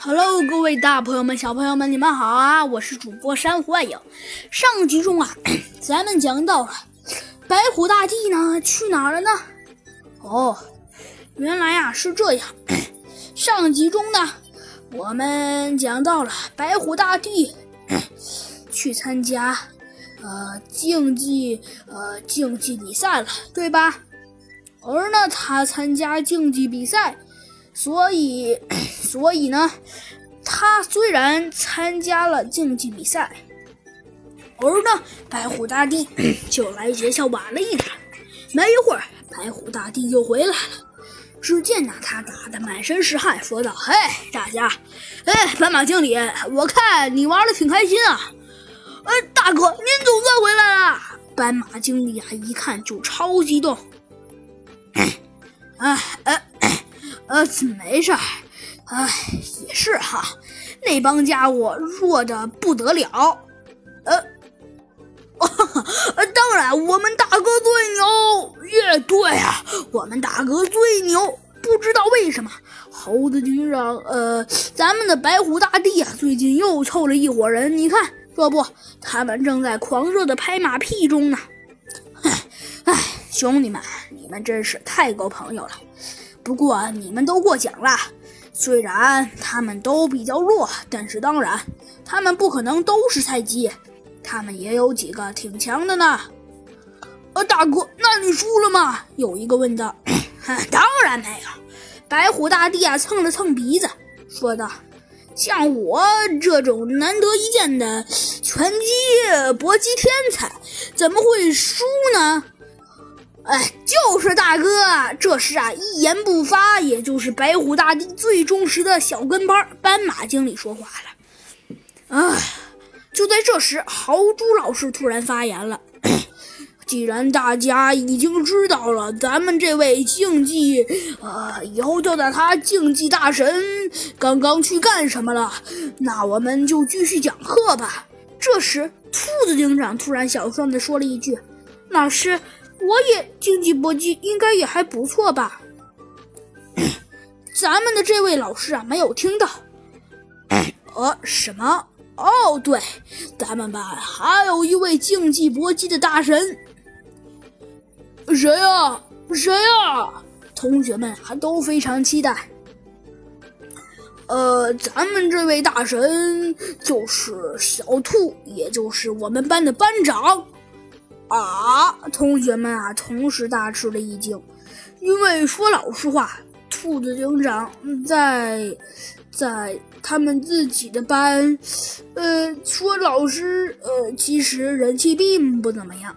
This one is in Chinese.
Hello，各位大朋友们、小朋友们，你们好啊！我是主播珊瑚幻影。上集中啊，咱们讲到了白虎大帝呢去哪儿了呢？哦，原来啊是这样。上集中呢，我们讲到了白虎大帝 去参加呃竞技呃竞技比赛了，对吧？而呢，他参加竞技比赛。所以，所以呢，他虽然参加了竞技比赛，而呢，白虎大帝 就来学校晚了一点。没一会儿，白虎大帝就回来了。只见呢，他打得满身是汗，说道：“嘿，大家，哎，斑马经理，我看你玩的挺开心啊。哎，大哥，您总算回来了。”斑马经理啊，一看就超激动。哎，哎。呃，没事儿，哎，也是哈，那帮家伙弱的不得了。呃，呃，当然，我们大哥最牛。也对啊，我们大哥最牛。不知道为什么，猴子警长，呃，咱们的白虎大帝啊，最近又凑了一伙人。你看，这不，他们正在狂热的拍马屁中呢。唉，唉，兄弟们，你们真是太够朋友了。不过你们都过奖了，虽然他们都比较弱，但是当然，他们不可能都是菜鸡，他们也有几个挺强的呢。呃，大哥，那你输了吗？有一个问道。当然没有。白虎大帝啊，蹭了蹭鼻子，说道：“像我这种难得一见的拳击搏击天才，怎么会输呢？”哎，就是大哥。这时啊，一言不发，也就是白虎大帝最忠实的小跟班斑马经理说话了。哎，就在这时，豪猪老师突然发言了：“ 既然大家已经知道了咱们这位竞技，呃，以后叫他竞技大神刚刚去干什么了，那我们就继续讲课吧。”这时，兔子警长突然小声地说了一句：“老师。”我也竞技搏击应该也还不错吧？咱们的这位老师啊，没有听到。呃，什么？哦，对，咱们班还有一位竞技搏击的大神。谁呀？谁呀？同学们还都非常期待。呃，咱们这位大神就是小兔，也就是我们班的班长。啊！同学们啊，同时大吃了一惊，因为说老实话，兔子警长在在他们自己的班，呃，说老师，呃，其实人气并不怎么样。